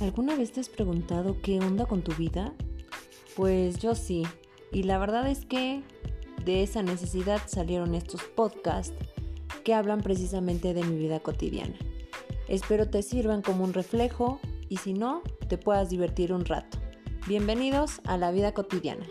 ¿Alguna vez te has preguntado qué onda con tu vida? Pues yo sí, y la verdad es que de esa necesidad salieron estos podcasts que hablan precisamente de mi vida cotidiana. Espero te sirvan como un reflejo y si no, te puedas divertir un rato. Bienvenidos a la vida cotidiana.